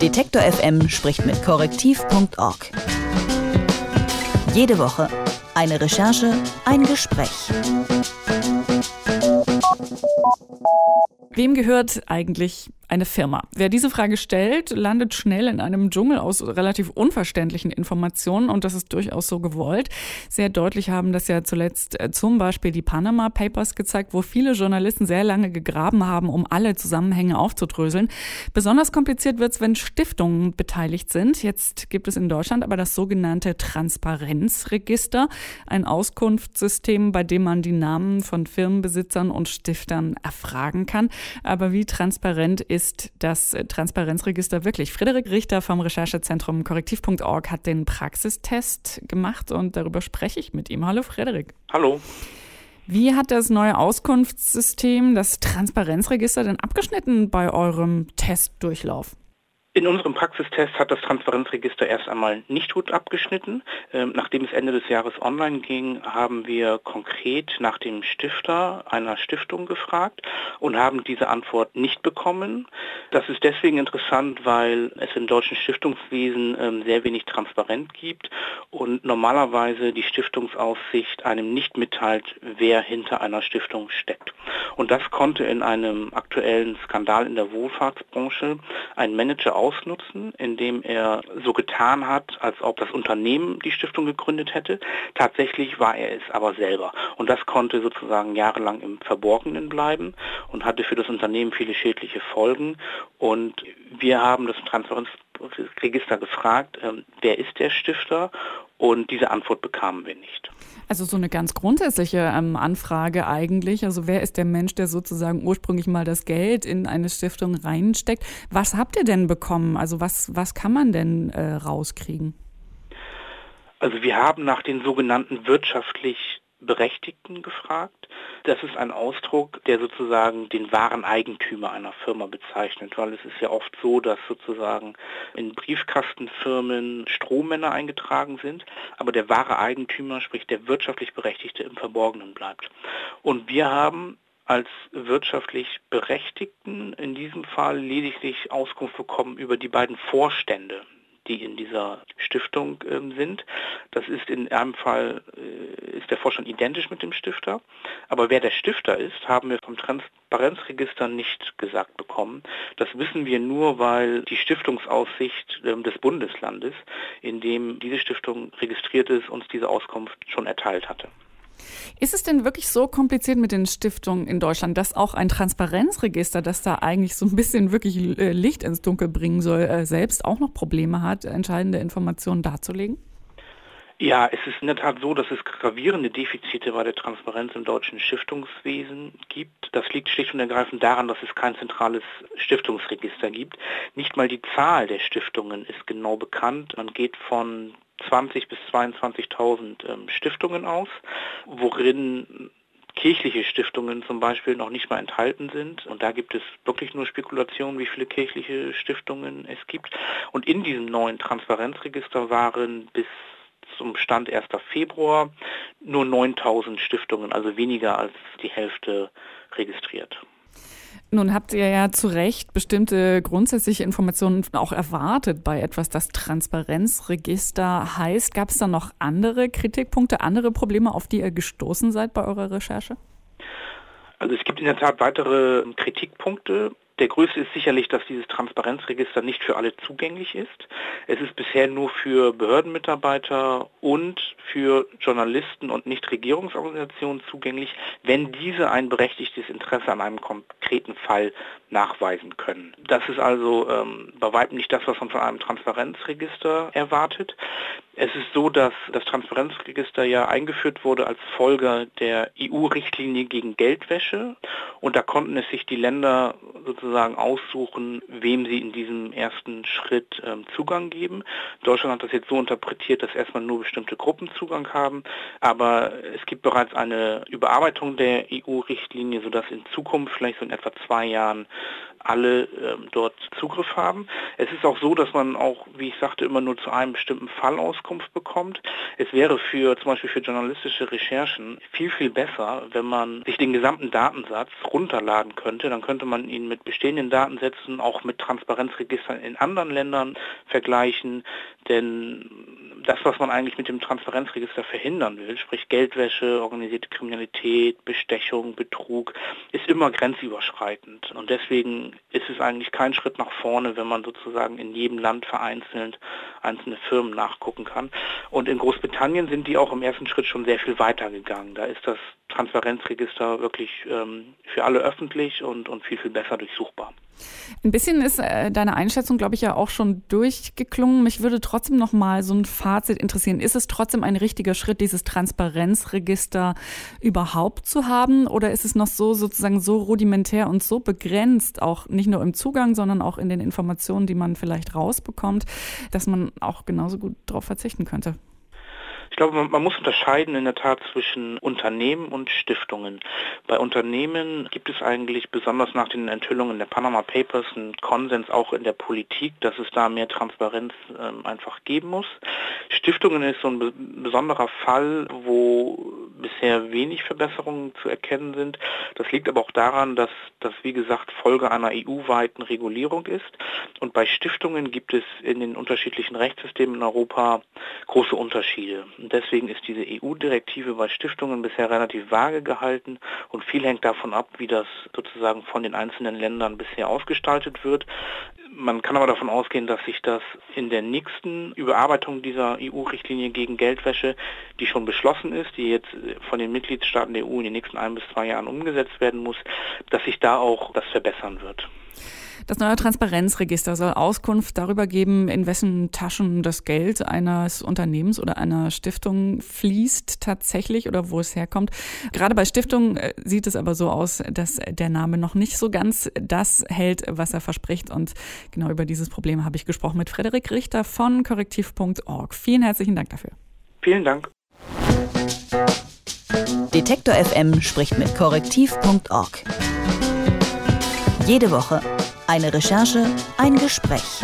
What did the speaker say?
Detektor FM spricht mit korrektiv.org. Jede Woche eine Recherche, ein Gespräch. Wem gehört eigentlich eine Firma? Wer diese Frage stellt, landet schnell in einem Dschungel aus relativ unverständlichen Informationen und das ist durchaus so gewollt. Sehr deutlich haben das ja zuletzt äh, zum Beispiel die Panama Papers gezeigt, wo viele Journalisten sehr lange gegraben haben, um alle Zusammenhänge aufzudröseln. Besonders kompliziert wird es, wenn Stiftungen beteiligt sind. Jetzt gibt es in Deutschland aber das sogenannte Transparenzregister, ein Auskunftssystem, bei dem man die Namen von Firmenbesitzern und Stiftern erfragen kann. Aber wie transparent ist das Transparenzregister wirklich? Frederik Richter vom Recherchezentrum korrektiv.org hat den Praxistest gemacht und darüber spreche ich mit ihm. Hallo Frederik. Hallo. Wie hat das neue Auskunftssystem, das Transparenzregister, denn abgeschnitten bei eurem Testdurchlauf? In unserem Praxistest hat das Transparenzregister erst einmal nicht gut abgeschnitten. Ähm, nachdem es Ende des Jahres online ging, haben wir konkret nach dem Stifter einer Stiftung gefragt und haben diese Antwort nicht bekommen. Das ist deswegen interessant, weil es im deutschen Stiftungswesen ähm, sehr wenig Transparenz gibt und normalerweise die Stiftungsaussicht einem nicht mitteilt, wer hinter einer Stiftung steckt. Und das konnte in einem aktuellen Skandal in der Wohlfahrtsbranche ein Manager ausnutzen, indem er so getan hat, als ob das Unternehmen die Stiftung gegründet hätte. Tatsächlich war er es aber selber. Und das konnte sozusagen jahrelang im Verborgenen bleiben und hatte für das Unternehmen viele schädliche Folgen. Und wir haben das Transparenzregister gefragt, äh, wer ist der Stifter? Und diese Antwort bekamen wir nicht. Also so eine ganz grundsätzliche ähm, Anfrage eigentlich. Also wer ist der Mensch, der sozusagen ursprünglich mal das Geld in eine Stiftung reinsteckt? Was habt ihr denn bekommen? Also was, was kann man denn äh, rauskriegen? Also wir haben nach den sogenannten wirtschaftlich Berechtigten gefragt. Das ist ein Ausdruck, der sozusagen den wahren Eigentümer einer Firma bezeichnet, weil es ist ja oft so, dass sozusagen in Briefkastenfirmen Strohmänner eingetragen sind, aber der wahre Eigentümer, sprich der wirtschaftlich Berechtigte, im Verborgenen bleibt. Und wir haben als wirtschaftlich Berechtigten in diesem Fall lediglich Auskunft bekommen über die beiden Vorstände die in dieser Stiftung ähm, sind. Das ist in einem Fall, äh, ist der Vorstand identisch mit dem Stifter. Aber wer der Stifter ist, haben wir vom Transparenzregister nicht gesagt bekommen. Das wissen wir nur, weil die Stiftungsaussicht ähm, des Bundeslandes, in dem diese Stiftung registriert ist, uns diese Auskunft schon erteilt hatte. Ist es denn wirklich so kompliziert mit den Stiftungen in Deutschland, dass auch ein Transparenzregister, das da eigentlich so ein bisschen wirklich äh, Licht ins Dunkel bringen soll, äh, selbst auch noch Probleme hat, entscheidende Informationen darzulegen? Ja, es ist in der Tat so, dass es gravierende Defizite bei der Transparenz im deutschen Stiftungswesen gibt. Das liegt schlicht und ergreifend daran, dass es kein zentrales Stiftungsregister gibt. Nicht mal die Zahl der Stiftungen ist genau bekannt. Man geht von 20 bis 22.000 ähm, Stiftungen aus, worin kirchliche Stiftungen zum Beispiel noch nicht mal enthalten sind. Und da gibt es wirklich nur Spekulationen, wie viele kirchliche Stiftungen es gibt. Und in diesem neuen Transparenzregister waren bis zum Stand 1. Februar nur 9000 Stiftungen, also weniger als die Hälfte registriert. Nun habt ihr ja zu Recht bestimmte grundsätzliche Informationen auch erwartet bei etwas, das Transparenzregister heißt. Gab es da noch andere Kritikpunkte, andere Probleme, auf die ihr gestoßen seid bei eurer Recherche? Also es gibt in der Tat weitere Kritikpunkte. Der größte ist sicherlich, dass dieses Transparenzregister nicht für alle zugänglich ist. Es ist bisher nur für Behördenmitarbeiter und für Journalisten und Nichtregierungsorganisationen zugänglich, wenn diese ein berechtigtes Interesse an einem konkreten Fall nachweisen können. Das ist also ähm, bei weitem nicht das, was man von einem Transparenzregister erwartet. Es ist so, dass das Transparenzregister ja eingeführt wurde als Folge der EU-Richtlinie gegen Geldwäsche und da konnten es sich die Länder sozusagen aussuchen, wem sie in diesem ersten Schritt ähm, Zugang geben. Deutschland hat das jetzt so interpretiert, dass erstmal nur bestimmte Gruppen Zugang haben, aber es gibt bereits eine Überarbeitung der EU-Richtlinie, sodass in Zukunft, vielleicht so in etwa zwei Jahren, alle ähm, dort Zugriff haben. Es ist auch so, dass man auch, wie ich sagte, immer nur zu einem bestimmten Fall Auskunft bekommt. Es wäre für zum Beispiel für journalistische Recherchen viel, viel besser, wenn man sich den gesamten Datensatz runterladen könnte. Dann könnte man ihn mit bestehenden Datensätzen, auch mit Transparenzregistern in anderen Ländern vergleichen. Denn das, was man eigentlich mit dem Transparenzregister verhindern will, sprich Geldwäsche, organisierte Kriminalität, Bestechung, Betrug, ist immer grenzüberschreitend. Und deswegen ist es eigentlich kein Schritt nach vorne, wenn man sozusagen in jedem Land vereinzelt einzelne Firmen nachgucken kann. Und in Großbritannien sind die auch im ersten Schritt schon sehr viel weiter gegangen. Da ist das Transparenzregister wirklich ähm, für alle öffentlich und, und viel, viel besser durchsuchbar. Ein bisschen ist äh, deine Einschätzung, glaube ich, ja auch schon durchgeklungen. Mich würde trotzdem noch mal so ein Fazit interessieren. Ist es trotzdem ein richtiger Schritt, dieses Transparenzregister überhaupt zu haben? Oder ist es noch so sozusagen so rudimentär und so begrenzt, auch nicht nur im Zugang, sondern auch in den Informationen, die man vielleicht rausbekommt, dass man auch genauso gut darauf verzichten könnte? Ich glaube, man, man, muss unterscheiden in der Tat zwischen Unternehmen und Stiftungen. Bei Unternehmen gibt es eigentlich besonders nach den Enthüllungen der Panama Papers einen Konsens auch in der Politik, dass es da mehr Transparenz ähm, einfach geben muss. Stiftungen ist so ein besonderer Fall, wo bisher wenig Verbesserungen zu erkennen sind. Das liegt aber auch daran, dass das, wie gesagt, Folge einer EU-weiten Regulierung ist. Und bei Stiftungen gibt es in den unterschiedlichen Rechtssystemen in Europa große Unterschiede. Und deswegen ist diese EU-Direktive bei Stiftungen bisher relativ vage gehalten und viel hängt davon ab, wie das sozusagen von den einzelnen Ländern bisher ausgestaltet wird. Man kann aber davon ausgehen, dass sich das in der nächsten Überarbeitung dieser EU-Richtlinie gegen Geldwäsche, die schon beschlossen ist, die jetzt von den Mitgliedstaaten der EU in den nächsten ein bis zwei Jahren umgesetzt werden muss, dass sich da auch das verbessern wird. Das neue Transparenzregister soll Auskunft darüber geben, in wessen Taschen das Geld eines Unternehmens oder einer Stiftung fließt tatsächlich oder wo es herkommt. Gerade bei Stiftungen äh, sieht es aber so aus, dass der Name noch nicht so ganz das hält, was er verspricht. Und genau über dieses Problem habe ich gesprochen mit Frederik Richter von korrektiv.org. Vielen herzlichen Dank dafür. Vielen Dank. Detektor FM spricht mit korrektiv.org. Jede Woche eine Recherche, ein Gespräch.